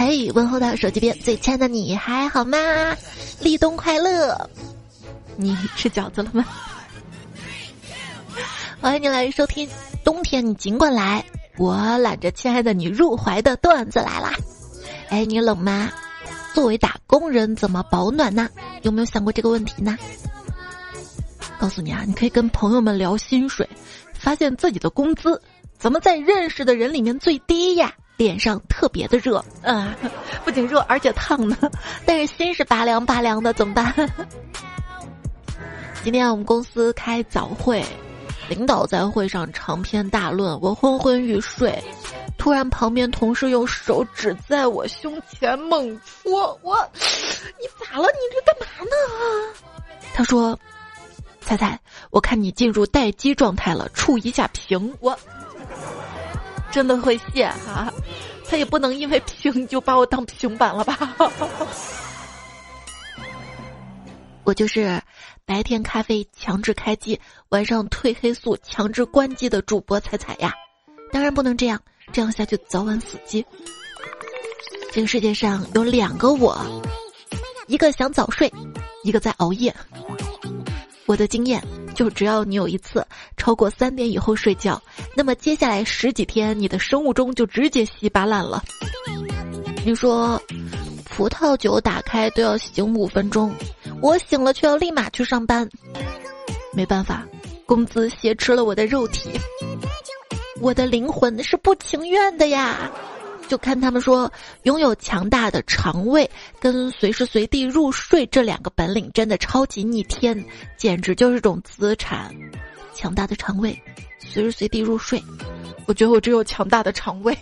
嘿，问候到手机边最亲爱的你还好吗？立冬快乐！你吃饺子了吗？欢迎你来收听，冬天你尽管来，我揽着亲爱的你入怀的段子来啦！哎，你冷吗？作为打工人怎么保暖呢？有没有想过这个问题呢？告诉你啊，你可以跟朋友们聊薪水，发现自己的工资怎么在认识的人里面最低呀？脸上特别的热，啊，不仅热而且烫呢，但是心是拔凉拔凉的，怎么办？今天我们公司开早会，领导在会上长篇大论，我昏昏欲睡，突然旁边同事用手指在我胸前猛戳，我，你咋了？你这干嘛呢？他说：“猜猜，我看你进入待机状态了，触一下屏。”我。真的会谢哈，他也不能因为平就把我当平板了吧？我就是白天咖啡强制开机，晚上褪黑素强制关机的主播彩彩呀！当然不能这样，这样下去早晚死机。这个世界上有两个我，一个想早睡，一个在熬夜。我的经验。就只要你有一次超过三点以后睡觉，那么接下来十几天你的生物钟就直接稀巴烂了。你说，葡萄酒打开都要醒五分钟，我醒了却要立马去上班，没办法，工资挟持了我的肉体，我的灵魂是不情愿的呀。就看他们说，拥有强大的肠胃跟随时随地入睡这两个本领真的超级逆天，简直就是种资产。强大的肠胃，随时随地入睡，我觉得我只有强大的肠胃。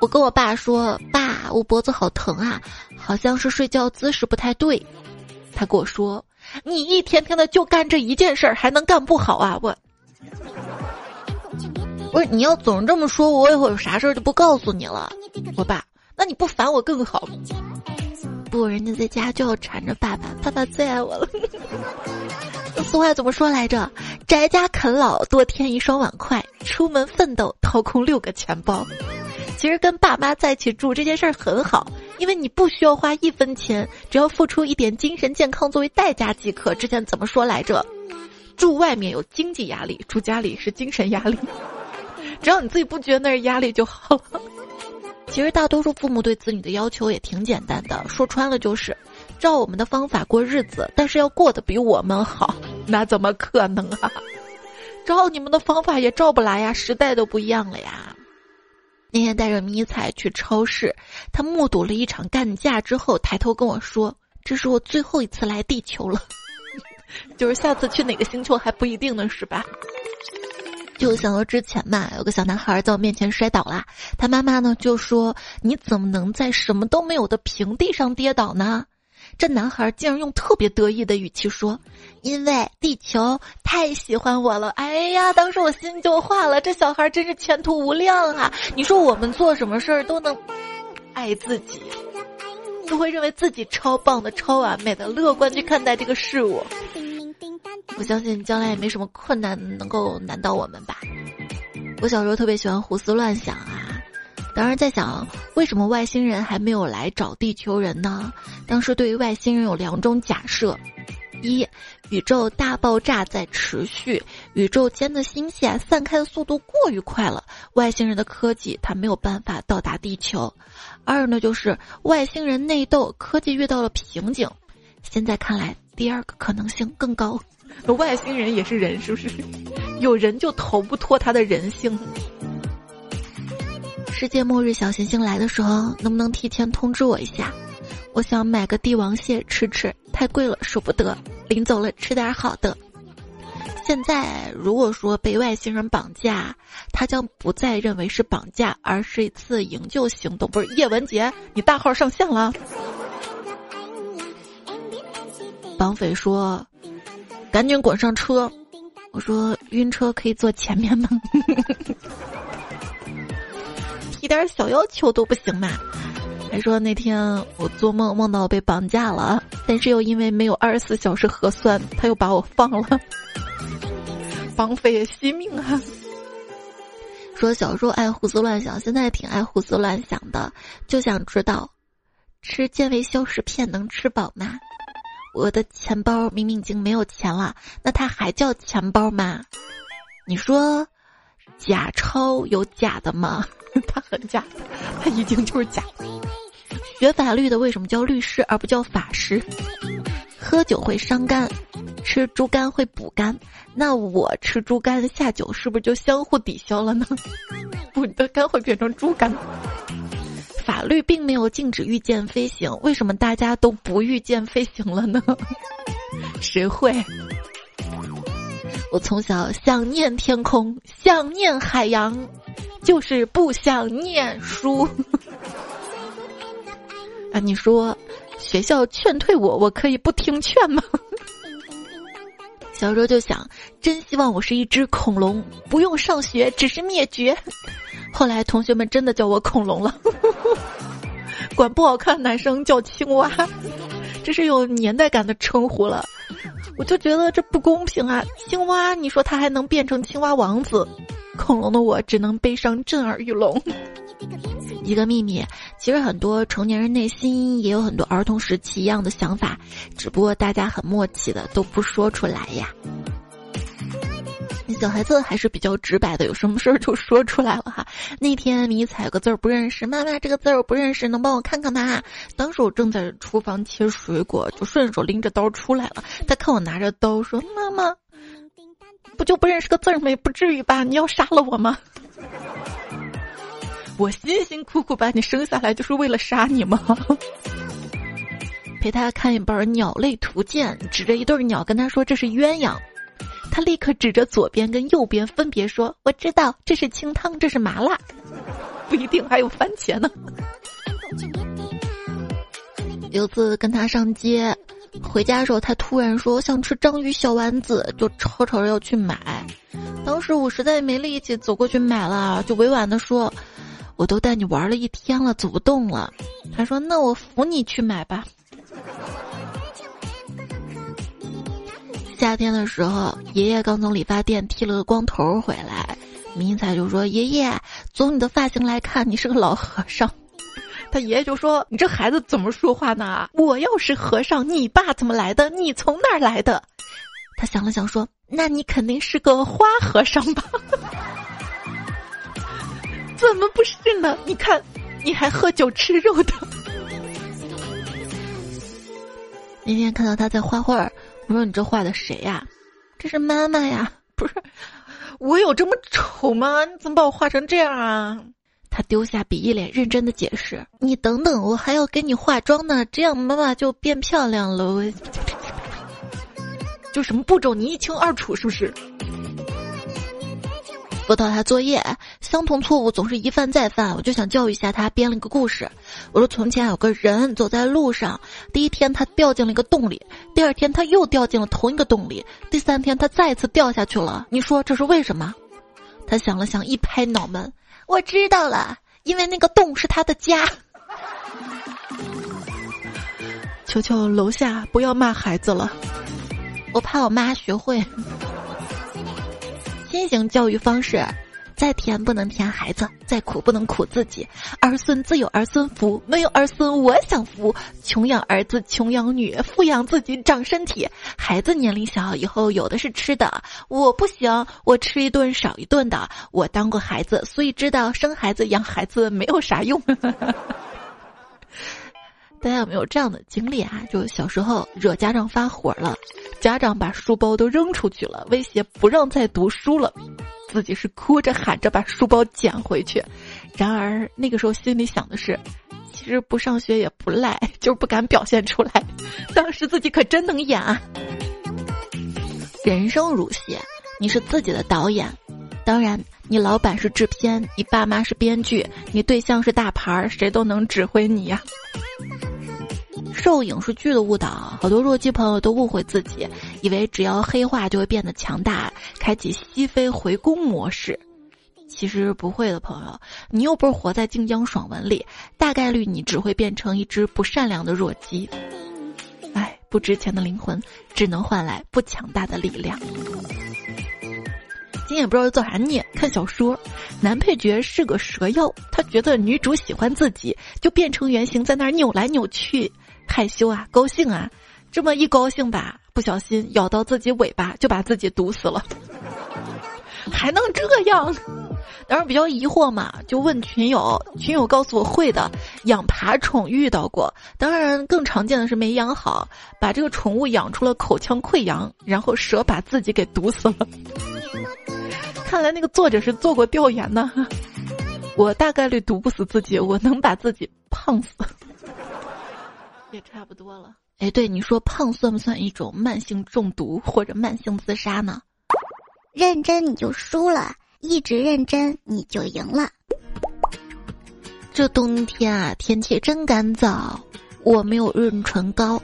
我跟我爸说：“爸，我脖子好疼啊，好像是睡觉姿势不太对。”他跟我说：“你一天天的就干这一件事儿，还能干不好啊？”我。不是你要总这么说，我以后有啥事儿就不告诉你了。我爸，那你不烦我更好。不，人家在家就要缠着爸爸，爸爸最爱我了。俗话怎么说来着？宅家啃老，多添一双碗筷；出门奋斗，掏空六个钱包。其实跟爸妈在一起住这件事儿很好，因为你不需要花一分钱，只要付出一点精神健康作为代价即可。之前怎么说来着？住外面有经济压力，住家里是精神压力。只要你自己不觉得那是压力就好了。其实大多数父母对子女的要求也挺简单的，说穿了就是，照我们的方法过日子，但是要过得比我们好，那怎么可能啊？照你们的方法也照不来呀，时代都不一样了呀。那天带着迷彩去超市，他目睹了一场干架之后，抬头跟我说：“这是我最后一次来地球了，就是下次去哪个星球还不一定呢，是吧？”就想到之前嘛，有个小男孩在我面前摔倒了，他妈妈呢就说：“你怎么能在什么都没有的平地上跌倒呢？”这男孩竟然用特别得意的语气说：“因为地球太喜欢我了。”哎呀，当时我心就化了，这小孩真是前途无量啊！你说我们做什么事儿都能爱自己，都会认为自己超棒的、超完美的，乐观去看待这个事物。我相信将来也没什么困难能够难到我们吧。我小时候特别喜欢胡思乱想啊，当时在想为什么外星人还没有来找地球人呢？当时对于外星人有两种假设：一，宇宙大爆炸在持续，宇宙间的星系啊散开的速度过于快了，外星人的科技它没有办法到达地球；二呢就是外星人内斗，科技遇到了瓶颈。现在看来，第二个可能性更高。外星人也是人，是不是？有人就逃不脱他的人性。世界末日小行星来的时候，能不能提前通知我一下？我想买个帝王蟹吃吃，太贵了，舍不得。临走了吃点好的。现在如果说被外星人绑架，他将不再认为是绑架，而是一次营救行动。不是叶文杰，你大号上线了？绑匪说。赶紧滚上车！我说晕车可以坐前面吗？提点小要求都不行吗？还说那天我做梦梦到被绑架了，但是又因为没有二十四小时核酸，他又把我放了。绑匪也惜命啊！说小时候爱胡思乱想，现在挺爱胡思乱想的，就想知道，吃健胃消食片能吃饱吗？我的钱包明明已经没有钱了，那它还叫钱包吗？你说，假钞有假的吗？它很假，它已经就是假。学法律的为什么叫律师而不叫法师？喝酒会伤肝，吃猪肝会补肝。那我吃猪肝下酒是不是就相互抵消了呢？我的肝会变成猪肝。法律并没有禁止御剑飞行，为什么大家都不御剑飞行了呢？谁会？我从小想念天空，想念海洋，就是不想念书。啊，你说学校劝退我，我可以不听劝吗？小时候就想，真希望我是一只恐龙，不用上学，只是灭绝。后来同学们真的叫我恐龙了，管不好看男生叫青蛙，这是有年代感的称呼了。我就觉得这不公平啊！青蛙，你说它还能变成青蛙王子，恐龙的我只能悲伤震耳欲聋。一个秘密，其实很多成年人内心也有很多儿童时期一样的想法，只不过大家很默契的都不说出来呀。小孩子还是比较直白的，有什么事儿就说出来了哈。那天迷彩有个字儿不认识，妈妈这个字儿我不认识，能帮我看看吗？当时我正在厨房切水果，就顺手拎着刀出来了。他看我拿着刀说：“妈妈，不就不认识个字儿吗？不至于吧？你要杀了我吗？” 我辛辛苦苦把你生下来，就是为了杀你吗？陪他看一本《鸟类图鉴》，指着一对鸟跟他说：“这是鸳鸯。”他立刻指着左边跟右边分别说：“我知道这是清汤，这是麻辣，不一定还有番茄呢。”有次跟他上街，回家的时候他突然说：“想吃章鱼小丸子。”就吵吵着要去买。当时我实在没力气走过去买了，就委婉的说：“我都带你玩了一天了，走不动了。”他说：“那我扶你去买吧。”夏天的时候，爷爷刚从理发店剃了个光头回来，迷彩就说：“爷爷，从你的发型来看，你是个老和尚。”他爷爷就说：“你这孩子怎么说话呢？我要是和尚，你爸怎么来的？你从哪儿来的？”他想了想说：“那你肯定是个花和尚吧？” 怎么不是呢？你看，你还喝酒吃肉的。那天看到他在画画儿。我说：“你这画的谁呀？这是妈妈呀！不是，我有这么丑吗？你怎么把我画成这样啊？”他丢下笔，一脸认真的解释：“你等等，我还要给你化妆呢，这样妈妈就变漂亮了。就什么步骤你一清二楚，是不是？”辅导他作业，相同错误总是一犯再犯，我就想教育一下他，编了一个故事。我说：从前有个人走在路上，第一天他掉进了一个洞里，第二天他又掉进了同一个洞里，第三天他再次掉下去了。你说这是为什么？他想了想，一拍脑门：我知道了，因为那个洞是他的家。求求楼下不要骂孩子了，我怕我妈学会。新型教育方式，再甜不能甜孩子，再苦不能苦自己。儿孙自有儿孙福，没有儿孙我享福。穷养儿子穷养女，富养自己长身体。孩子年龄小，以后有的是吃的。我不行，我吃一顿少一顿的。我当过孩子，所以知道生孩子养孩子没有啥用。大家有没有这样的经历啊？就小时候惹家长发火了，家长把书包都扔出去了，威胁不让再读书了，自己是哭着喊着把书包捡回去。然而那个时候心里想的是，其实不上学也不赖，就是不敢表现出来。当时自己可真能演啊！人生如戏，你是自己的导演，当然你老板是制片，你爸妈是编剧，你对象是大牌，谁都能指挥你呀。受影视剧的误导，好多弱鸡朋友都误会自己，以为只要黑化就会变得强大，开启西飞回宫模式。其实不会的，朋友，你又不是活在晋江爽文里，大概率你只会变成一只不善良的弱鸡。哎，不值钱的灵魂，只能换来不强大的力量。今也不知道造啥孽，看小说，男配角是个蛇妖，他觉得女主喜欢自己，就变成原形在那儿扭来扭去，害羞啊，高兴啊，这么一高兴吧，不小心咬到自己尾巴，就把自己毒死了，还能这样？当时比较疑惑嘛，就问群友，群友告诉我会的，养爬宠遇到过。当然，更常见的是没养好，把这个宠物养出了口腔溃疡，然后蛇把自己给毒死了。看来那个作者是做过调研的。我大概率毒不死自己，我能把自己胖死，也差不多了。哎，对，你说胖算不算一种慢性中毒或者慢性自杀呢？认真你就输了。一直认真，你就赢了。这冬天啊，天气真干燥，我没有润唇膏，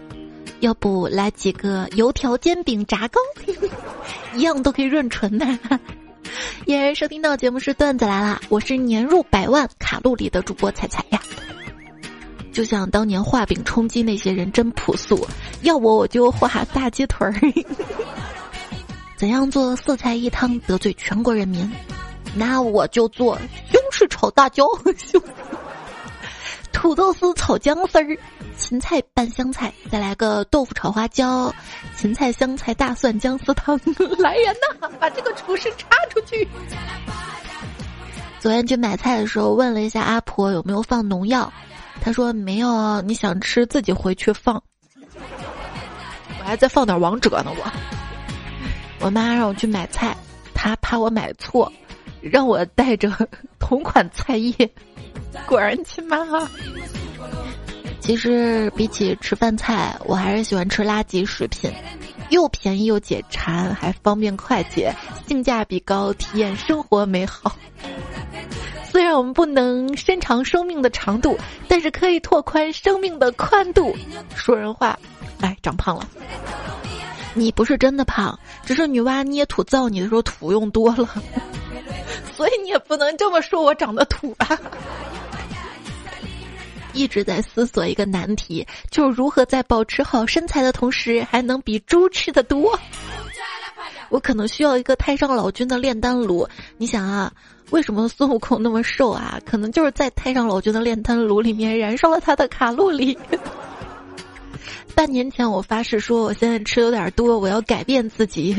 要不来几个油条煎饼炸糕，一样都可以润唇的。耶，收听到节目是段子来了，我是年入百万卡路里的主播彩彩呀。就像当年画饼充饥那些人真朴素，要我我就画大鸡腿儿。怎样做四菜一汤得罪全国人民？那我就做西红柿炒大椒，土豆丝炒姜丝儿，芹菜拌香菜，再来个豆腐炒花椒，芹菜香菜大蒜姜丝汤。来人呐，把这个厨师插出去！昨天去买菜的时候，问了一下阿婆有没有放农药，他说没有。你想吃自己回去放。我还再放点王者呢，我。我妈让我去买菜，她怕我买错，让我带着同款菜叶。果然亲妈啊！其实比起吃饭菜，我还是喜欢吃垃圾食品，又便宜又解馋，还方便快捷，性价比高，体验生活美好。虽然我们不能伸长生命的长度，但是可以拓宽生命的宽度。说人话，哎，长胖了。你不是真的胖，只是女娲捏土造你的时候土用多了，所以你也不能这么说我长得土吧。一直在思索一个难题，就是如何在保持好身材的同时，还能比猪吃的多。我可能需要一个太上老君的炼丹炉。你想啊，为什么孙悟空那么瘦啊？可能就是在太上老君的炼丹炉里面燃烧了他的卡路里。半年前我发誓说，我现在吃有点多，我要改变自己。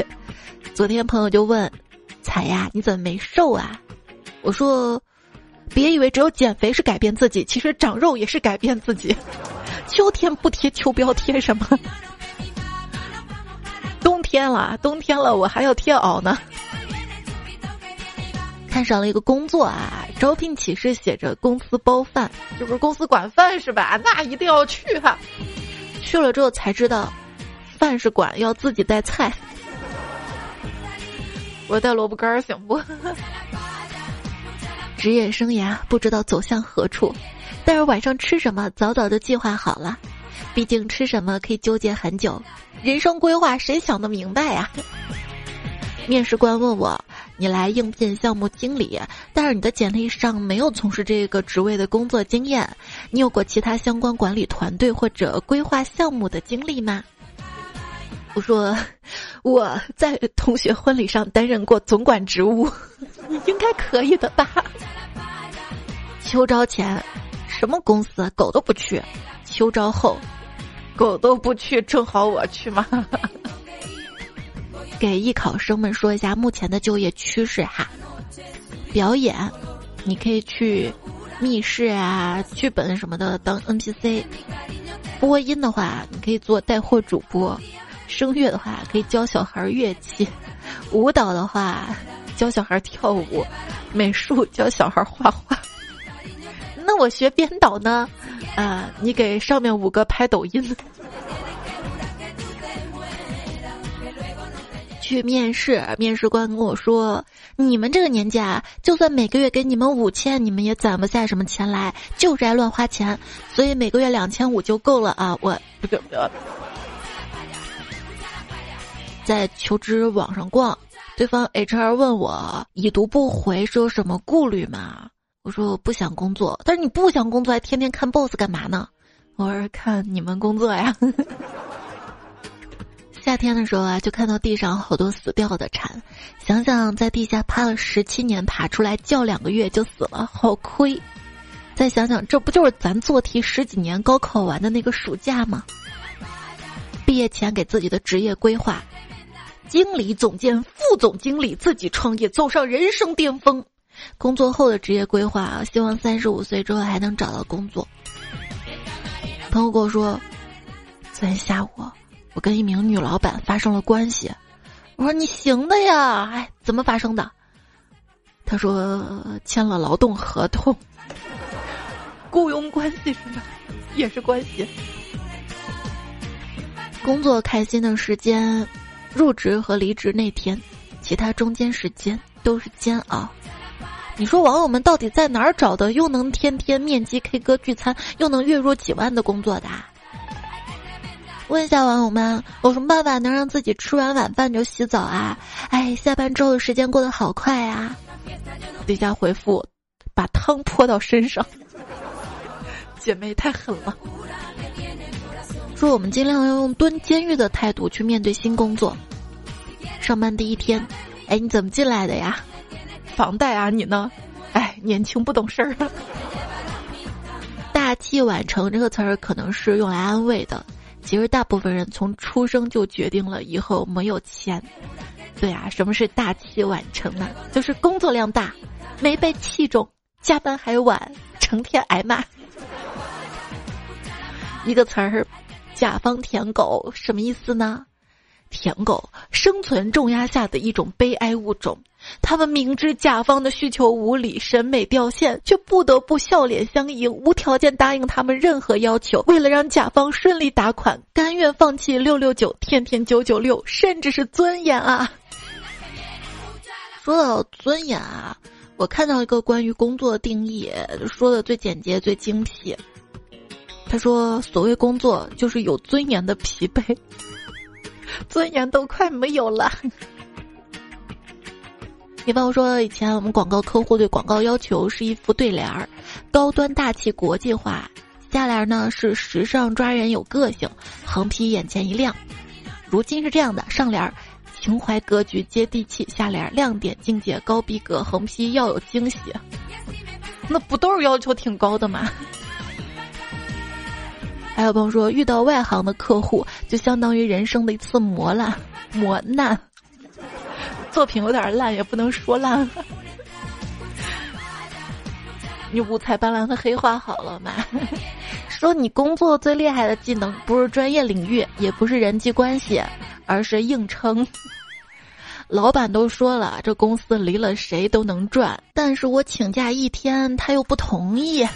昨天朋友就问：“彩呀，你怎么没瘦啊？”我说：“别以为只有减肥是改变自己，其实长肉也是改变自己。秋天不贴秋膘，贴什么？冬天了，冬天了，我还要贴袄呢。”看上了一个工作啊，招聘启事写着公司包饭，就是公司管饭是吧？那一定要去哈。去了之后才知道，饭是管要自己带菜。我带萝卜干儿行不？职业生涯不知道走向何处，但是晚上吃什么早早就计划好了。毕竟吃什么可以纠结很久，人生规划谁想得明白呀？面试官问我。你来应聘项目经理，但是你的简历上没有从事这个职位的工作经验，你有过其他相关管理团队或者规划项目的经历吗？我说我在同学婚礼上担任过总管职务，应该可以的吧？秋招前，什么公司狗都不去；秋招后，狗都不去，正好我去嘛。给艺考生们说一下目前的就业趋势哈，表演，你可以去密室啊、剧本什么的当 NPC；播音的话，你可以做带货主播；声乐的话，可以教小孩乐器；舞蹈的话，教小孩跳舞；美术教小孩画画。那我学编导呢？啊，你给上面五个拍抖音。去面试，面试官跟我说：“你们这个年纪啊，就算每个月给你们五千，你们也攒不下什么钱来，就是爱乱花钱。所以每个月两千五就够了啊！”我不不不，在求职网上逛，对方 HR 问我已读不回是有什么顾虑吗？我说我不想工作，但是你不想工作还天天看 boss 干嘛呢？我说看你们工作呀。夏天的时候啊，就看到地上好多死掉的蝉，想想在地下趴了十七年，爬出来叫两个月就死了，好亏。再想想，这不就是咱做题十几年高考完的那个暑假吗？毕业前给自己的职业规划：经理、总监、副总经理，自己创业，走上人生巅峰。工作后的职业规划，希望三十五岁之后还能找到工作。朋友跟我说，昨天下午我跟一名女老板发生了关系。我说你行的呀，哎，怎么发生的？他说签了劳动合同。雇佣关系是吧？也是关系。工作开心的时间，入职和离职那天，其他中间时间都是煎熬。你说网友们到底在哪儿找的又能天天面基 K 歌聚餐，又能月入几万的工作的？问一下网友们，有什么办法能让自己吃完晚饭就洗澡啊？哎，下班之后的时间过得好快啊！底下回复：把汤泼到身上。姐妹太狠了，说我们尽量要用蹲监狱的态度去面对新工作。上班第一天，哎，你怎么进来的呀？房贷啊，你呢？哎，年轻不懂事儿。大器晚成这个词儿可能是用来安慰的，其实大部分人从出生就决定了以后没有钱。对啊，什么是大器晚成呢？就是工作量大，没被器重，加班还晚，成天挨骂。一个词儿，甲方舔狗什么意思呢？舔狗生存重压下的一种悲哀物种，他们明知甲方的需求无理、审美掉线，却不得不笑脸相迎，无条件答应他们任何要求。为了让甲方顺利打款，甘愿放弃六六九、天天九九六，甚至是尊严啊！说到尊严啊，我看到一个关于工作的定义，说的最简洁、最精辟。他说：“所谓工作，就是有尊严的疲惫，尊严都快没有了。”比方说，以前我们广告客户对广告要求是一副对联儿：高端大气国际化；下联呢是时尚抓人有个性，横批眼前一亮。如今是这样的：上联儿情怀格局接地气；下联亮点境界高逼格，横批要有惊喜。那不都是要求挺高的吗？还有朋友说，遇到外行的客户，就相当于人生的一次磨难，磨难。作品有点烂，也不能说烂。你五彩斑斓的黑画好了吗？说你工作最厉害的技能，不是专业领域，也不是人际关系，而是硬撑。老板都说了，这公司离了谁都能赚，但是我请假一天，他又不同意。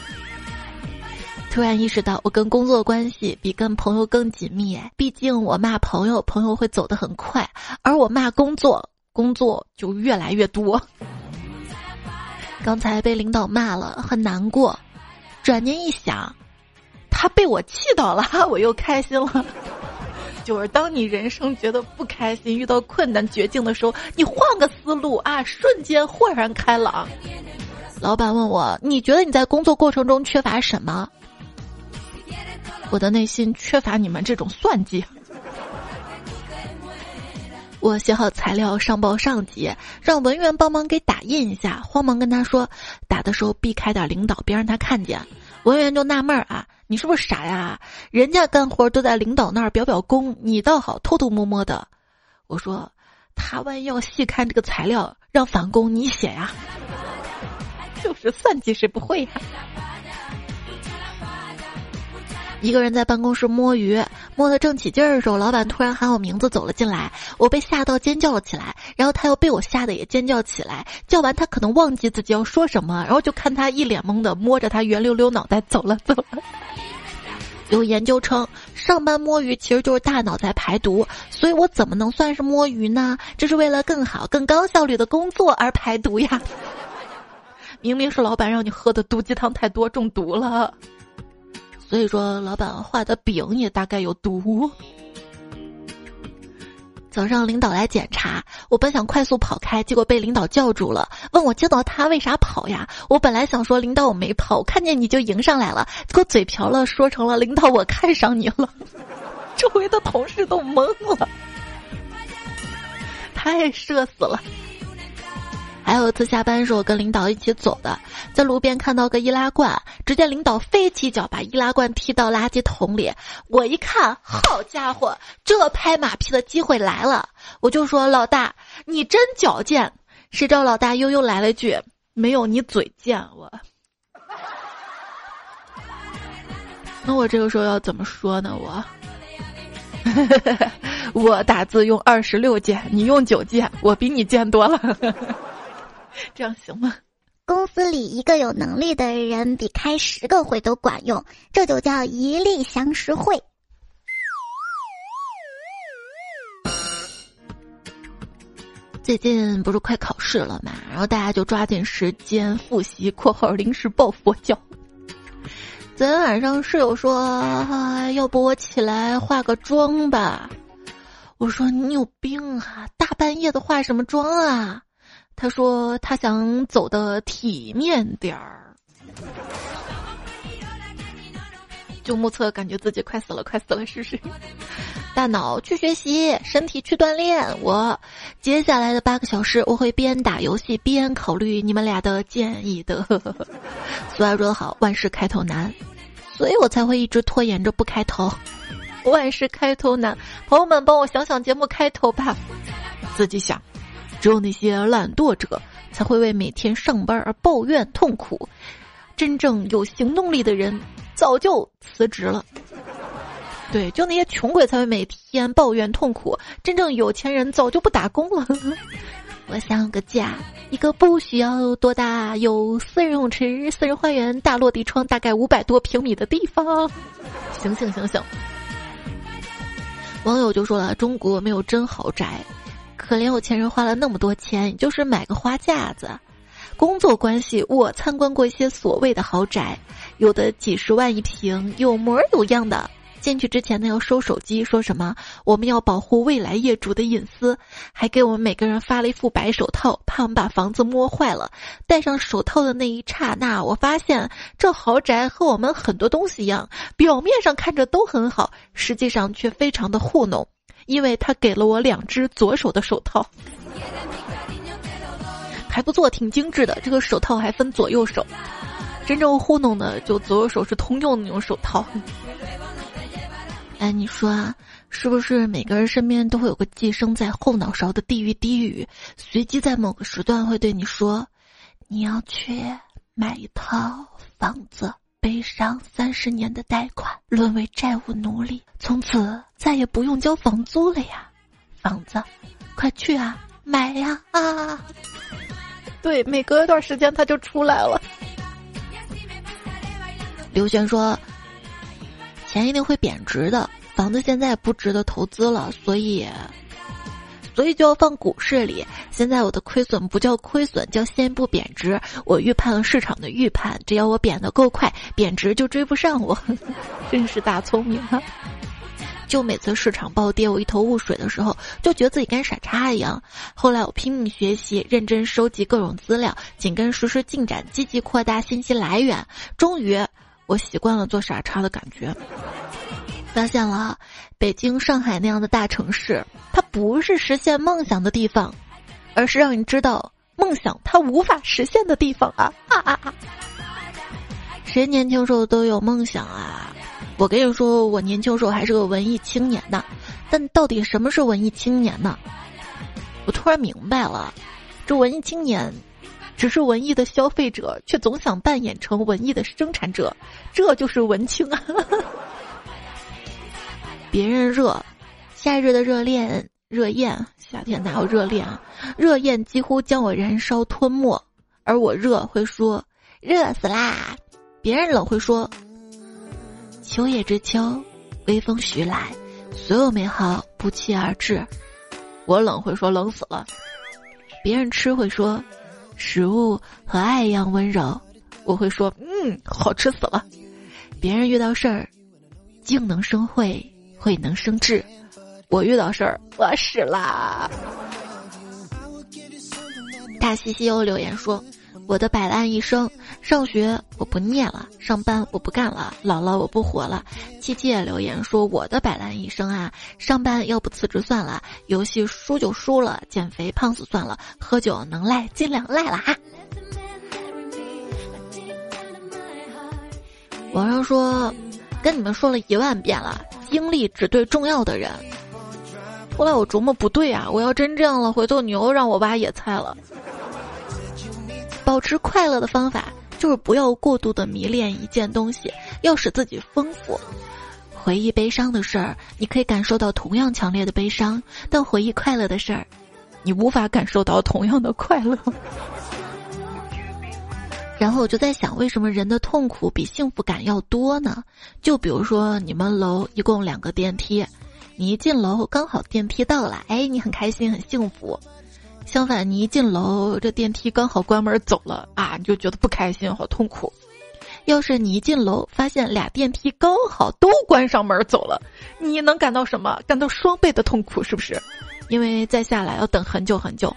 突然意识到，我跟工作关系比跟朋友更紧密。毕竟我骂朋友，朋友会走得很快；而我骂工作，工作就越来越多。刚才被领导骂了，很难过。转念一想，他被我气到了，我又开心了。就是当你人生觉得不开心、遇到困难、绝境的时候，你换个思路啊，瞬间豁然开朗。老板问我：“你觉得你在工作过程中缺乏什么？”我的内心缺乏你们这种算计。我写好材料上报上级，让文员帮忙给打印一下。慌忙跟他说，打的时候避开点领导，别让他看见。文员就纳闷儿啊，你是不是傻呀？人家干活都在领导那儿表表功，你倒好偷偷摸摸的。我说，他万一要细看这个材料，让返工你写呀？就是算计谁不会呀？一个人在办公室摸鱼，摸得正起劲儿的时候，老板突然喊我名字走了进来，我被吓到尖叫了起来，然后他又被我吓得也尖叫起来。叫完他可能忘记自己要说什么，然后就看他一脸懵的摸着他圆溜溜脑袋走了走了。有研究称，上班摸鱼其实就是大脑在排毒，所以我怎么能算是摸鱼呢？这是为了更好、更高效率的工作而排毒呀！明明是老板让你喝的毒鸡汤太多中毒了。所以说，老板画的饼也大概有毒。早上领导来检查，我本想快速跑开，结果被领导叫住了，问我见到他为啥跑呀？我本来想说领导我没跑，看见你就迎上来了，结果嘴瓢了，说成了领导我看上你了。周围的同事都懵了。太社死了。还有一次下班时，我跟领导一起走的，在路边看到个易拉罐，只见领导飞起脚把易拉罐踢到垃圾桶里。我一看，好家伙，这拍马屁的机会来了，我就说老大你真矫健。谁知道老大悠悠来了一句：“没有你嘴贱。”我，那我这个时候要怎么说呢？我，我打字用二十六键，你用九键，我比你贱多了。这样行吗？公司里一个有能力的人比开十个会都管用，这就叫一力降十会。最近不是快考试了嘛，然后大家就抓紧时间复习（括号临时抱佛脚）。昨天晚上室友说：“要不我起来化个妆吧？”我说：“你有病啊！大半夜的化什么妆啊？”他说他想走的体面点儿，就目测感觉自己快死了，快死了，试试。大脑去学习，身体去锻炼。我接下来的八个小时，我会边打游戏边考虑你们俩的建议的。俗话说得好，万事开头难，所以我才会一直拖延着不开头。万事开头难，朋友们帮我想想节目开头吧，自己想。只有那些懒惰者才会为每天上班而抱怨痛苦，真正有行动力的人早就辞职了。对，就那些穷鬼才会每天抱怨痛苦，真正有钱人早就不打工了。我想有个家，一个不需要多大，有私人泳池、私人花园、大落地窗，大概五百多平米的地方。醒醒醒醒！网友就说了：“中国没有真豪宅。”可怜有钱人花了那么多钱，就是买个花架子。工作关系，我参观过一些所谓的豪宅，有的几十万一平，有模有样的。进去之前呢，要收手机，说什么我们要保护未来业主的隐私，还给我们每个人发了一副白手套，怕我们把房子摸坏了。戴上手套的那一刹那，我发现这豪宅和我们很多东西一样，表面上看着都很好，实际上却非常的糊弄。因为他给了我两只左手的手套，还不错，挺精致的。这个手套还分左右手，真正糊弄的就左右手是通用的那种手套。哎，你说啊，是不是每个人身边都会有个寄生在后脑勺的地狱低语，随机在某个时段会对你说：“你要去买一套房子。”背上三十年的贷款，沦为债务奴隶，从此再也不用交房租了呀！房子，快去啊，买呀啊！对，每隔一段时间他就出来了。刘璇说：“钱一定会贬值的，房子现在不值得投资了，所以。”所以就要放股市里。现在我的亏损不叫亏损，叫先不贬值。我预判了市场的预判，只要我贬得够快，贬值就追不上我。真是大聪明啊！就每次市场暴跌，我一头雾水的时候，就觉得自己跟傻叉一样。后来我拼命学习，认真收集各种资料，紧跟实时进展，积极扩大信息来源。终于，我习惯了做傻叉的感觉。发现了，北京、上海那样的大城市，它不是实现梦想的地方，而是让你知道梦想它无法实现的地方啊！啊啊啊！谁年轻时候都有梦想啊？我跟你说，我年轻时候还是个文艺青年呢。但到底什么是文艺青年呢？我突然明白了，这文艺青年，只是文艺的消费者，却总想扮演成文艺的生产者，这就是文青啊！别人热，夏日的热恋热焰，夏天哪有热恋啊？热焰几乎将我燃烧吞没，而我热会说热死啦。别人冷会说秋叶知秋，微风徐来，所有美好不期而至。我冷会说冷死了。别人吃会说食物和爱一样温柔，我会说嗯好吃死了。别人遇到事儿，静能生慧。慧能生智，我遇到事儿我死啦。大西西又留言说：“我的摆烂一生，上学我不念了，上班我不干了，老了我不活了。七七也留言说我的摆烂一生啊，上班要不辞职算了，游戏输就输了，减肥胖死算了，喝酒能赖尽量赖了哈。网上说，跟你们说了一万遍了，精力只对重要的人。后来我琢磨不对啊，我要真这样了，回头你又让我挖野菜了。保持快乐的方法就是不要过度的迷恋一件东西，要使自己丰富。回忆悲伤的事儿，你可以感受到同样强烈的悲伤；但回忆快乐的事儿，你无法感受到同样的快乐。然后我就在想，为什么人的痛苦比幸福感要多呢？就比如说，你们楼一共两个电梯，你一进楼刚好电梯到了，哎，你很开心很幸福。相反，你一进楼，这电梯刚好关门走了啊，你就觉得不开心，好痛苦。要是你一进楼发现俩电梯刚好都关上门走了，你能感到什么？感到双倍的痛苦，是不是？因为再下来要等很久很久。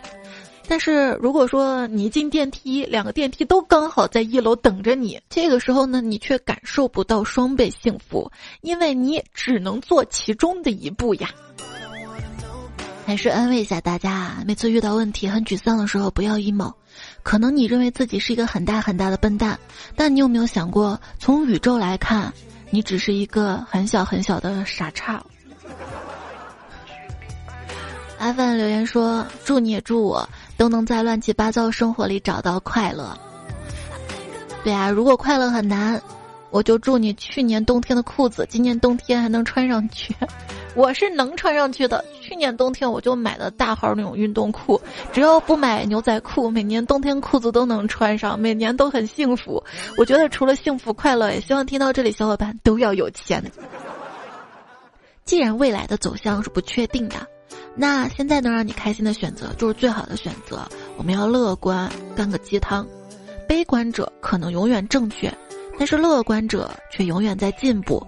但是如果说你一进电梯，两个电梯都刚好在一楼等着你，这个时候呢，你却感受不到双倍幸福，因为你只能坐其中的一步呀。还是安慰一下大家啊，每次遇到问题很沮丧的时候，不要 emo。可能你认为自己是一个很大很大的笨蛋，但你有没有想过，从宇宙来看，你只是一个很小很小的傻叉。阿范留言说：“祝你也祝我都能在乱七八糟生活里找到快乐。”对啊，如果快乐很难，我就祝你去年冬天的裤子，今年冬天还能穿上去。我是能穿上去的。去年冬天我就买的大号那种运动裤，只要不买牛仔裤，每年冬天裤子都能穿上，每年都很幸福。我觉得除了幸福快乐，也希望听到这里小伙伴都要有钱。既然未来的走向是不确定的，那现在能让你开心的选择就是最好的选择。我们要乐观，干个鸡汤。悲观者可能永远正确，但是乐观者却永远在进步。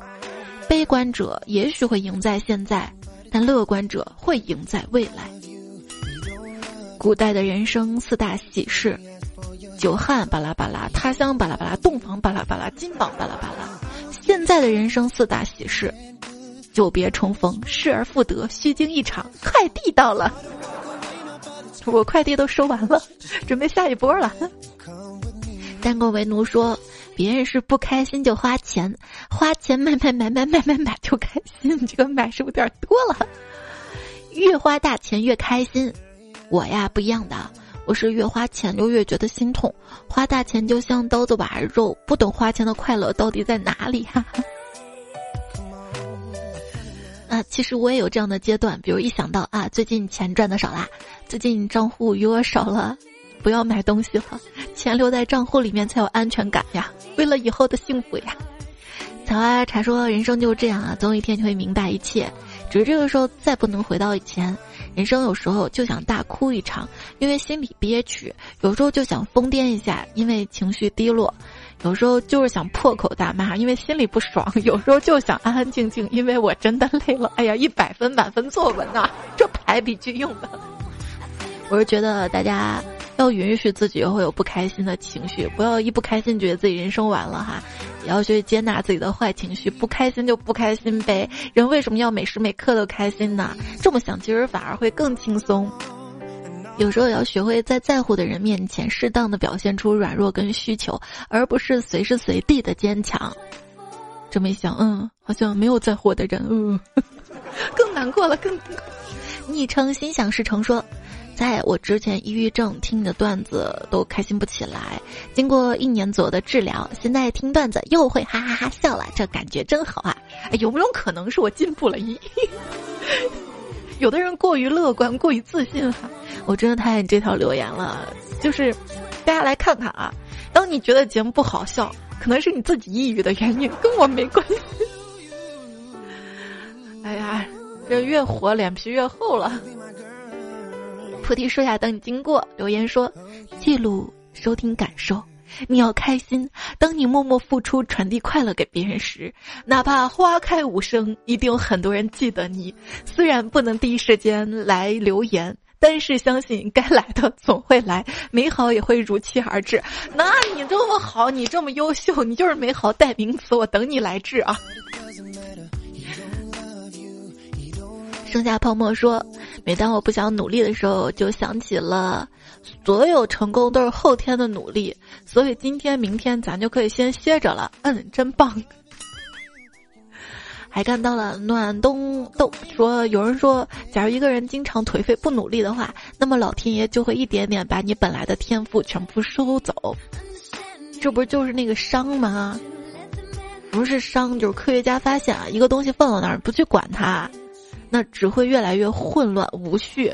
悲观者也许会赢在现在，但乐观者会赢在未来。古代的人生四大喜事：久旱巴拉巴拉，他乡巴拉巴拉，洞房巴拉巴拉，金榜巴拉巴拉。现在的人生四大喜事：久别重逢，失而复得，虚惊一场，快递到了。我快递都收完了，准备下一波了。单过为奴说。别人是不开心就花钱，花钱买买买买买买买就开心。这个买是不是有点多了？越花大钱越开心，我呀不一样的，我是越花钱就越觉得心痛。花大钱就像刀子把肉，不懂花钱的快乐到底在哪里哈。啊，其实我也有这样的阶段，比如一想到啊，最近钱赚的少啦，最近账户余额少了。不要买东西了，钱留在账户里面才有安全感呀！为了以后的幸福呀。草花茶说：“人生就这样啊，总有一天你会明白一切，只是这个时候再不能回到以前。人生有时候就想大哭一场，因为心里憋屈；有时候就想疯癫一下，因为情绪低落；有时候就是想破口大骂，因为心里不爽；有时候就想安安静静，因为我真的累了。哎呀，一百分满分作文呐，这排比句用的。我是觉得大家。”要允许自己会有不开心的情绪，不要一不开心觉得自己人生完了哈，也要学接纳自己的坏情绪，不开心就不开心呗。人为什么要每时每刻都开心呢？这么想其实反而会更轻松。有时候也要学会在在乎的人面前适当的表现出软弱跟需求，而不是随时随地的坚强。这么一想，嗯，好像没有在乎的人，嗯，更难过了，更。昵称心想事成说。在我之前抑郁症听你的段子都开心不起来，经过一年左右的治疗，现在听段子又会哈哈哈笑了，这感觉真好啊！有没有可能是我进步了？咦，有的人过于乐观，过于自信哈，我真的太爱你这条留言了。就是大家来看看啊，当你觉得节目不好笑，可能是你自己抑郁的原因，跟我没关系。哎呀，这越活脸皮越厚了。菩提树下等你经过，留言说：记录收听感受，你要开心。当你默默付出，传递快乐给别人时，哪怕花开无声，一定有很多人记得你。虽然不能第一时间来留言，但是相信该来的总会来，美好也会如期而至。那你这么好，你这么优秀，你就是美好代名词，我等你来治啊！剩下泡沫说，每当我不想努力的时候，就想起了，所有成功都是后天的努力，所以今天、明天咱就可以先歇着了。嗯，真棒。还看到了暖冬豆说，有人说，假如一个人经常颓废不努力的话，那么老天爷就会一点点把你本来的天赋全部收走。这不就是那个伤吗？不是伤，就是科学家发现啊，一个东西放到那儿不去管它。那只会越来越混乱无序，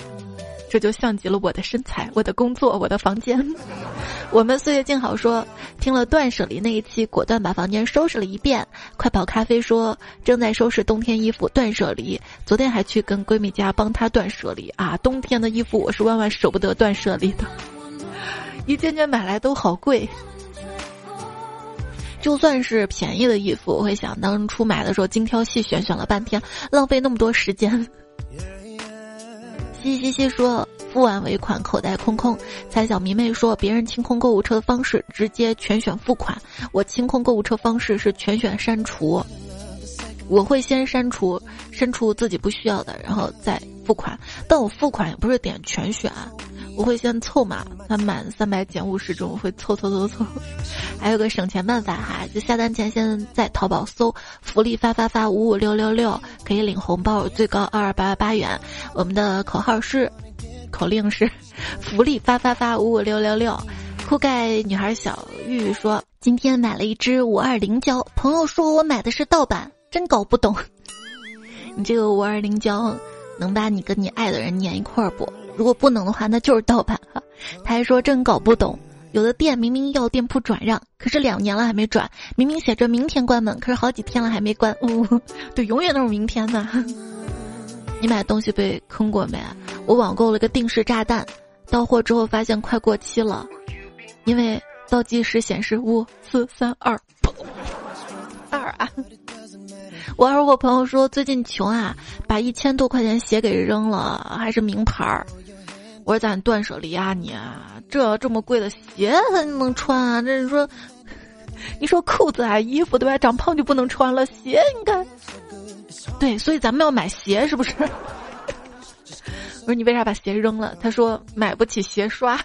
这就像极了我的身材、我的工作、我的房间。我们岁月静好说，听了断舍离那一期，果断把房间收拾了一遍。快跑咖啡说，正在收拾冬天衣服，断舍离。昨天还去跟闺蜜家帮她断舍离啊，冬天的衣服我是万万舍不得断舍离的，一件件买来都好贵。就算是便宜的衣服，我会想当初买的时候精挑细选，选了半天，浪费那么多时间。嘻嘻嘻说付完尾款口袋空空，猜小迷妹说别人清空购物车的方式直接全选付款，我清空购物车方式是全选删除。我会先删除删除自己不需要的，然后再付款，但我付款也不是点全选。我会先凑嘛，它满三百减五十种，会凑凑凑凑。还有个省钱办法哈，就下单前先在淘宝搜“福利发发发五五六六六”，可以领红包，最高二二八八八元。我们的口号是，口令是“福利发发发五五六六六”。酷盖女孩小玉说：“今天买了一支五二零胶，朋友说我买的是盗版，真搞不懂。你这个五二零胶能把你跟你爱的人粘一块儿不？”如果不能的话，那就是盗版哈。他还说真搞不懂，有的店明明要店铺转让，可是两年了还没转；明明写着明天关门，可是好几天了还没关。呜，对，永远都是明天呢。你买东西被坑过没？我网购了个定时炸弹，到货之后发现快过期了，因为倒计时显示五四三二，二啊。我二我朋友说最近穷啊，把一千多块钱鞋给扔了，还是名牌儿。我说咱断舍离啊，你这这么贵的鞋还能穿啊？这你说，你说裤子啊、衣服对吧？长胖就不能穿了，鞋你看，对，所以咱们要买鞋是不是？我说你为啥把鞋扔了？他说买不起鞋刷。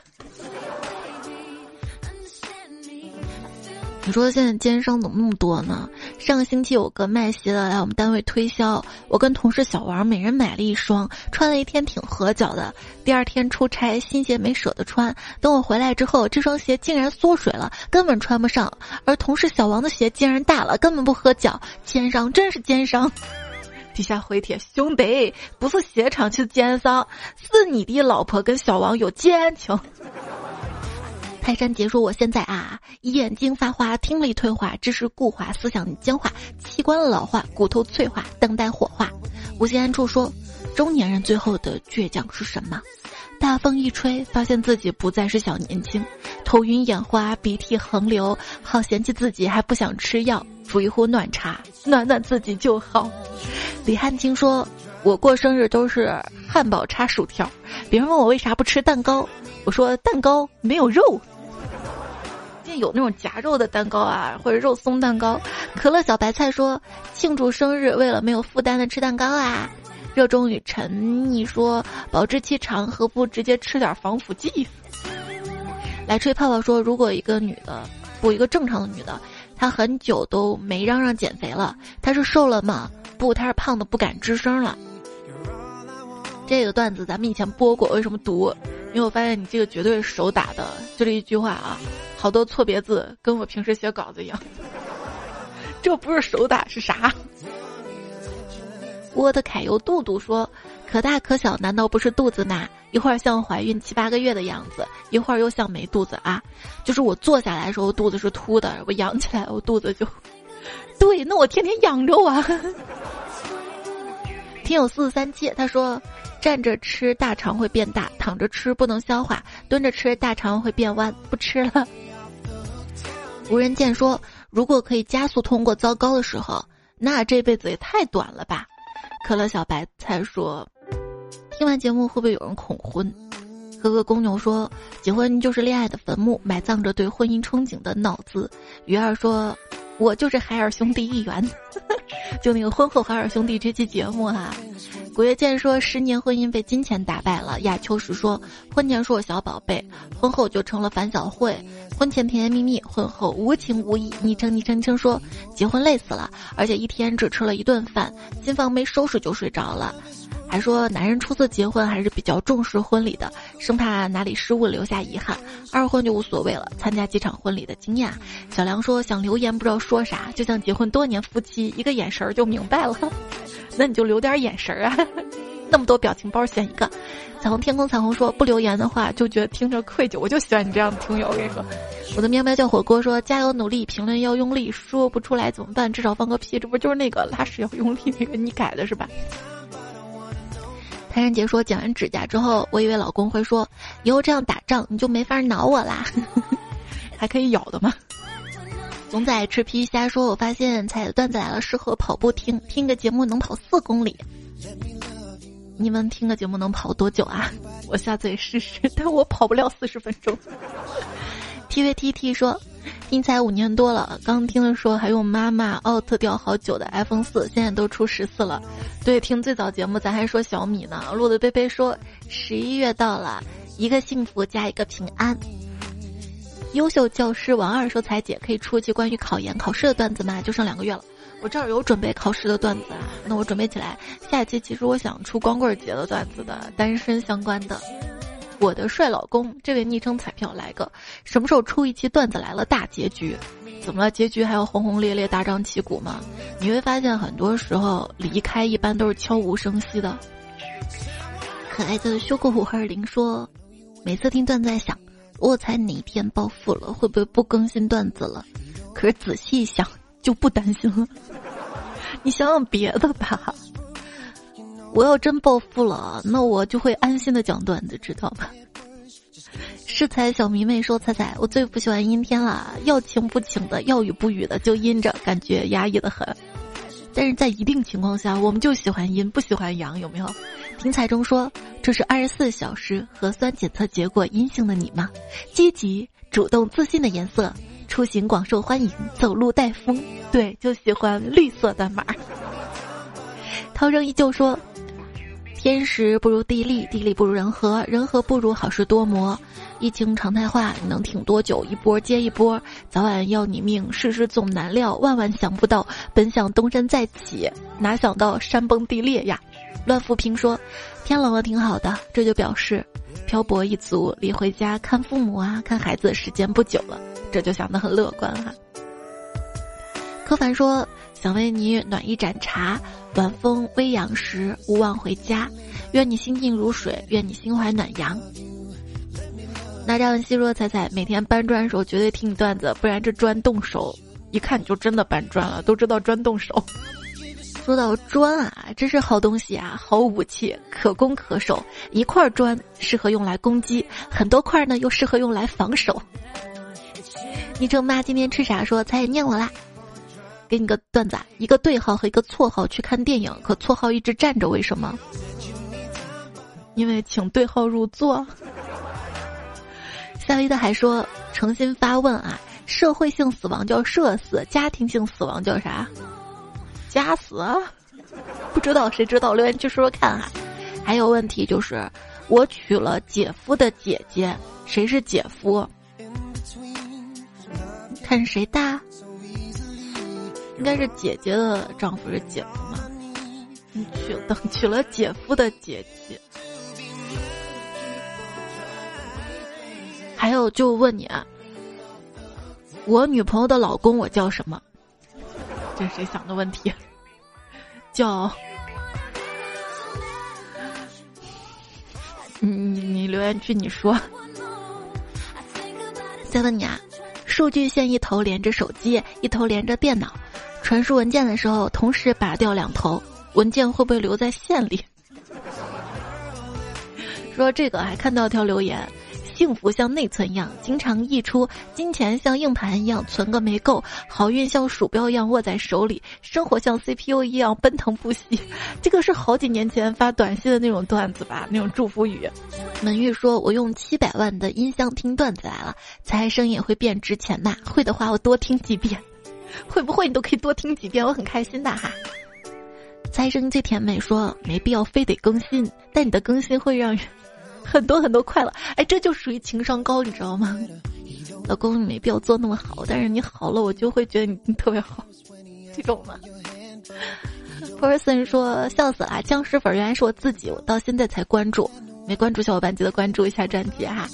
你说现在奸商怎么那么多呢？上个星期有个卖鞋的来我们单位推销，我跟同事小王每人买了一双，穿了一天挺合脚的。第二天出差，新鞋没舍得穿，等我回来之后，这双鞋竟然缩水了，根本穿不上。而同事小王的鞋竟然大了，根本不合脚。奸商真是奸商！底下回帖：兄弟，不是鞋厂去奸商，是你的老婆跟小王有奸情。泰山杰说：“我现在啊，眼睛发花，听力退化，知识固化，思想僵化，器官老化，骨头脆化，等待火化。”无心安处说：“中年人最后的倔强是什么？大风一吹，发现自己不再是小年轻，头晕眼花，鼻涕横流，好嫌弃自己，还不想吃药，煮一壶暖茶，暖暖自己就好。”李汉清说：“我过生日都是汉堡插薯条，别人问我为啥不吃蛋糕，我说蛋糕没有肉。”有那种夹肉的蛋糕啊，或者肉松蛋糕。可乐小白菜说：“庆祝生日，为了没有负担的吃蛋糕啊。”热衷于沉溺说：“保质期长，何不直接吃点防腐剂？”来吹泡泡说：“如果一个女的，不一个正常的女的，她很久都没嚷嚷减肥了，她是瘦了吗？不，她是胖的不敢吱声了。”这个段子咱们以前播过，为什么读？因为我发现你这个绝对是手打的，就这一句话啊。好多错别字，跟我平时写稿子一样。这不是手打是啥？我的揩油肚肚说：“可大可小，难道不是肚子吗？一会儿像怀孕七八个月的样子，一会儿又像没肚子啊。就是我坐下来的时候肚子是凸的，我仰起来我肚子就 对，那我天天仰着啊。”听友四四三七他说。站着吃大肠会变大，躺着吃不能消化，蹲着吃大肠会变弯，不吃了。无人见说，如果可以加速通过糟糕的时候，那这辈子也太短了吧？可乐小白菜说，听完节目会不会有人恐婚？哥哥公牛说：“结婚就是恋爱的坟墓，埋葬着对婚姻憧憬的脑子。”鱼儿说：“我就是海尔兄弟一员。”就那个婚后海尔兄弟这期节目哈。古月见说：“十年婚姻被金钱打败了。”亚秋实说：“婚前是我小宝贝，婚后就成了樊小慧。婚前甜甜蜜蜜，婚后无情无义。”昵称昵称昵称说：“结婚累死了，而且一天只吃了一顿饭，新房没收拾就睡着了。”还说男人初次结婚还是比较重视婚礼的，生怕哪里失误留下遗憾。二婚就无所谓了，参加几场婚礼的经验。小梁说想留言不知道说啥，就像结婚多年夫妻一个眼神儿就明白了。那你就留点眼神儿啊，那么多表情包选一个。彩虹天空彩虹说不留言的话就觉得听着愧疚，我就喜欢你这样的听友。我跟你说，我的喵喵叫火锅说加油努力，评论要用力，说不出来怎么办？至少放个屁，这不就是那个拉屎要用力那个你改的是吧？谭仁杰说：“剪完指甲之后，我以为老公会说，以后这样打仗你就没法挠我啦，还可以咬的吗？”总仔吃皮虾说：“我发现彩的段子来了适合跑步听，听个节目能跑四公里。你们听个节目能跑多久啊？我下次也试试，但我跑不了四十分钟。”TVTT 说。听才五年多了，刚听的说还用妈妈奥特掉好久的 iPhone 四，现在都出十四了。对，听最早节目咱还说小米呢。路的贝贝说十一月到了，一个幸福加一个平安。优秀教师王二说彩姐可以出一期关于考研考试的段子吗？就剩两个月了，我这儿有准备考试的段子啊，那我准备起来。下一期其实我想出光棍节的段子的，单身相关的。我的帅老公，这位昵称彩票来个，什么时候出一期段子来了大结局？怎么了？结局还要轰轰烈烈、大张旗鼓吗？你会发现，很多时候离开一般都是悄无声息的。可爱的修过虎二零说，每次听段子在想，我才哪天暴富了，会不会不更新段子了？可是仔细一想，就不担心了。你想想别的吧。我要真暴富了，那我就会安心的讲段子，知道吧？是才小迷妹说：“彩彩，我最不喜欢阴天了，要晴不晴的，要雨不雨的，就阴着，感觉压抑的很。但是在一定情况下，我们就喜欢阴，不喜欢阳，有没有？”听彩中说：“这是二十四小时核酸检测结果阴性的你吗？积极、主动、自信的颜色，出行广受欢迎，走路带风，对，就喜欢绿色的码。”涛声依旧说。天时不如地利，地利不如人和，人和不如好事多磨。疫情常态化，你能挺多久？一波接一波，早晚要你命。世事总难料，万万想不到。本想东山再起，哪想到山崩地裂呀！乱浮萍说：“天冷了挺好的，这就表示漂泊一族离回家看父母啊、看孩子时间不久了，这就想得很乐观哈。”柯凡说。想为你暖一盏茶，晚风微扬时勿忘回家。愿你心静如水，愿你心怀暖阳。那这样细说彩彩每天搬砖的时候绝对听你段子，不然这砖动手，一看你就真的搬砖了。都知道砖动手。说到砖啊，真是好东西啊，好武器，可攻可守。一块砖适合用来攻击，很多块呢又适合用来防守。昵称妈今天吃啥？说彩彩念我啦。给你个段子，一个对号和一个错号去看电影，可错号一直站着，为什么？因为请对号入座。夏威的还说，诚心发问啊，社会性死亡叫社死，家庭性死亡叫啥？家死？不知道，谁知道？留言区说说看哈。还有问题就是，我娶了姐夫的姐姐，谁是姐夫？看谁大。应该是姐姐的丈夫是姐夫吗？你娶等娶了姐夫的姐姐，还有就问你啊，我女朋友的老公我叫什么？这谁想的问题？叫你你你留言区你说。再问你啊，数据线一头连着手机，一头连着电脑。传输文件的时候，同时拔掉两头，文件会不会留在线里？说这个还看到一条留言，幸福像内存一样经常溢出，金钱像硬盘一样存个没够，好运像鼠标一样握在手里，生活像 CPU 一样奔腾不息。这个是好几年前发短信的那种段子吧？那种祝福语。门玉说：“我用七百万的音箱听段子来了，猜声音也会变值钱吗？会的话，我多听几遍。会不会你都可以多听几遍？我很开心的哈。”猜声最甜美说：“没必要非得更新，但你的更新会让人。”很多很多快乐，哎，这就属于情商高，你知道吗？老公，你没必要做那么好，但是你好了，我就会觉得你特别好，这种吗？Person 说笑死了，僵尸粉原来是我自己，我到现在才关注，没关注小伙伴记得关注一下专辑哈。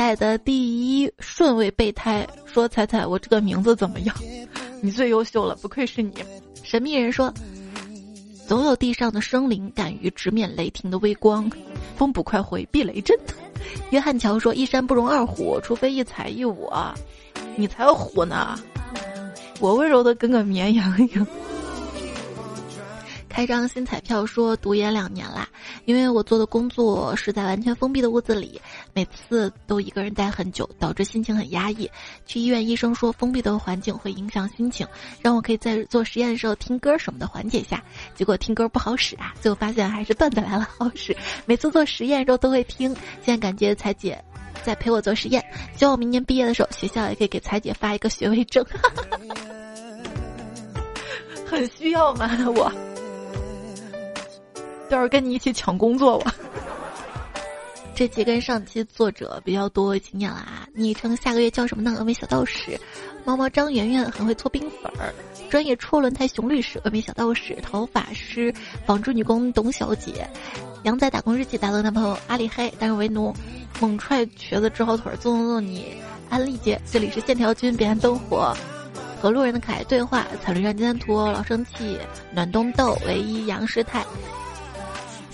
彩的第一顺位备胎说彩彩，我这个名字怎么样？你最优秀了，不愧是你。神秘人说。总有地上的生灵敢于直面雷霆的微光，风不快回避雷阵。约翰乔说：“一山不容二虎，除非一彩一我。”你才虎呢，我温柔的跟个绵羊一样。开张新彩票说读研两年啦，因为我做的工作是在完全封闭的屋子里，每次都一个人待很久，导致心情很压抑。去医院，医生说封闭的环境会影响心情，让我可以在做实验的时候听歌什么的缓解一下。结果听歌不好使啊，最后发现还是段子来了好使。每次做实验时候都会听，现在感觉彩姐在陪我做实验，希望我明年毕业的时候学校也可以给彩姐发一个学位证，很需要吗我？就是跟你一起抢工作吧。这期跟上期作者比较多经验了啊！昵称下个月叫什么呢？峨眉小道士，猫猫张圆圆很会搓冰粉儿，专业戳轮胎熊律师，峨眉小道士，头发师，纺织女工董小姐，羊仔打工日记，大乐男朋友阿里黑，但是为奴，猛踹瘸子治好腿，纵纵纵你，安利姐，这里是线条君，彼岸灯火，和路人的可爱对话，彩铃上今天图，老生气，暖冬豆，唯一杨师太。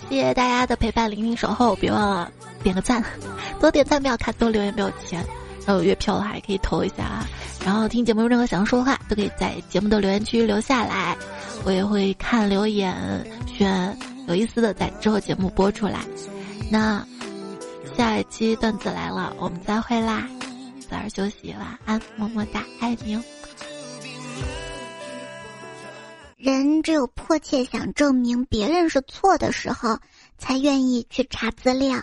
谢谢大家的陪伴、聆听、守候，别忘了点个赞，多点赞不要看，多留言不要钱。然后有月票的话也可以投一下啊。然后听节目有任何想要说的话，都可以在节目的留言区留下来，我也会看留言，选有意思的在之后节目播出来。那下一期段子来了，我们再会啦！早点休息，晚安，么么哒，爱你哦。人只有迫切想证明别人是错的时候，才愿意去查资料。